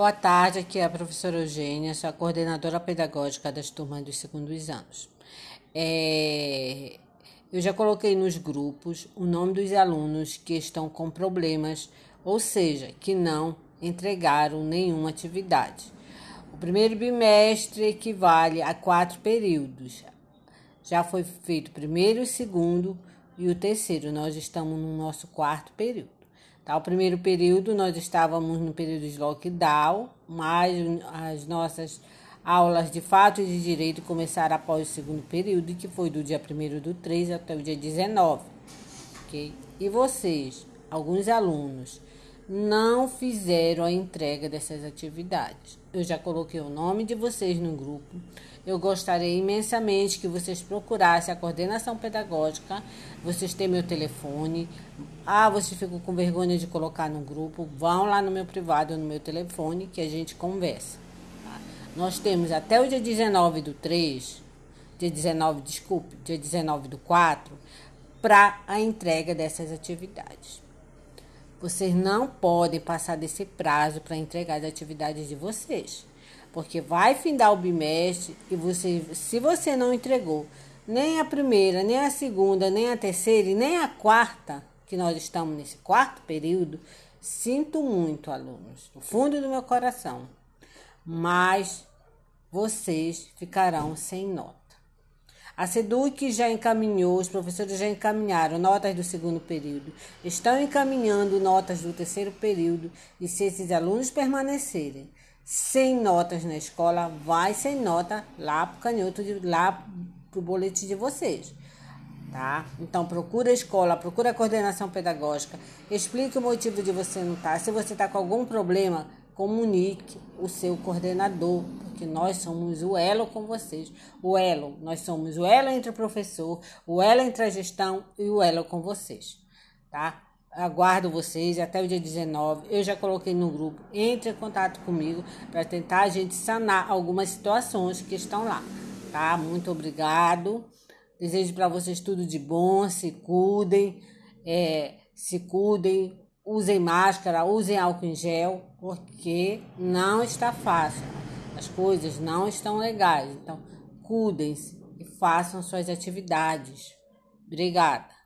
Boa tarde, aqui é a professora Eugênia, sou a coordenadora pedagógica das turmas dos segundos anos. É, eu já coloquei nos grupos o nome dos alunos que estão com problemas, ou seja, que não entregaram nenhuma atividade. O primeiro bimestre equivale a quatro períodos. Já foi feito o primeiro, o segundo e o terceiro. Nós estamos no nosso quarto período. Tá? O primeiro período nós estávamos no período de lockdown, mas as nossas aulas de fato e de direito começaram após o segundo período, que foi do dia 1 do 3 até o dia 19. Okay? E vocês, alguns alunos, não fizeram a entrega dessas atividades. Eu já coloquei o nome de vocês no grupo. Eu gostaria imensamente que vocês procurassem a coordenação pedagógica. Vocês têm meu telefone. Ah, vocês ficam com vergonha de colocar no grupo. Vão lá no meu privado, no meu telefone, que a gente conversa. Tá? Nós temos até o dia 19 do 3, dia 19, desculpe, dia 19 do 4, para a entrega dessas atividades. Vocês não podem passar desse prazo para entregar as atividades de vocês. Porque vai findar o bimestre e você, se você não entregou nem a primeira, nem a segunda, nem a terceira e nem a quarta, que nós estamos nesse quarto período, sinto muito, alunos, no fundo do meu coração. Mas vocês ficarão sem nota. A SEDUC já encaminhou, os professores já encaminharam notas do segundo período, estão encaminhando notas do terceiro período, e se esses alunos permanecerem sem notas na escola, vai sem nota lá pro canhoto, de, lá pro boletim de vocês. Tá? Então procura a escola, procura a coordenação pedagógica, explique o motivo de você não estar. Tá. Se você está com algum problema, comunique o seu coordenador, porque nós somos o elo com vocês. O elo, nós somos o elo entre o professor, o elo entre a gestão e o elo com vocês, tá? Aguardo vocês até o dia 19. Eu já coloquei no grupo. Entre em contato comigo para tentar a gente sanar algumas situações que estão lá, tá? Muito obrigado. Desejo para vocês tudo de bom. Se cuidem, é, se cuidem, usem máscara, usem álcool em gel, porque não está fácil as coisas não estão legais. Então, cuidem-se e façam suas atividades. Obrigada.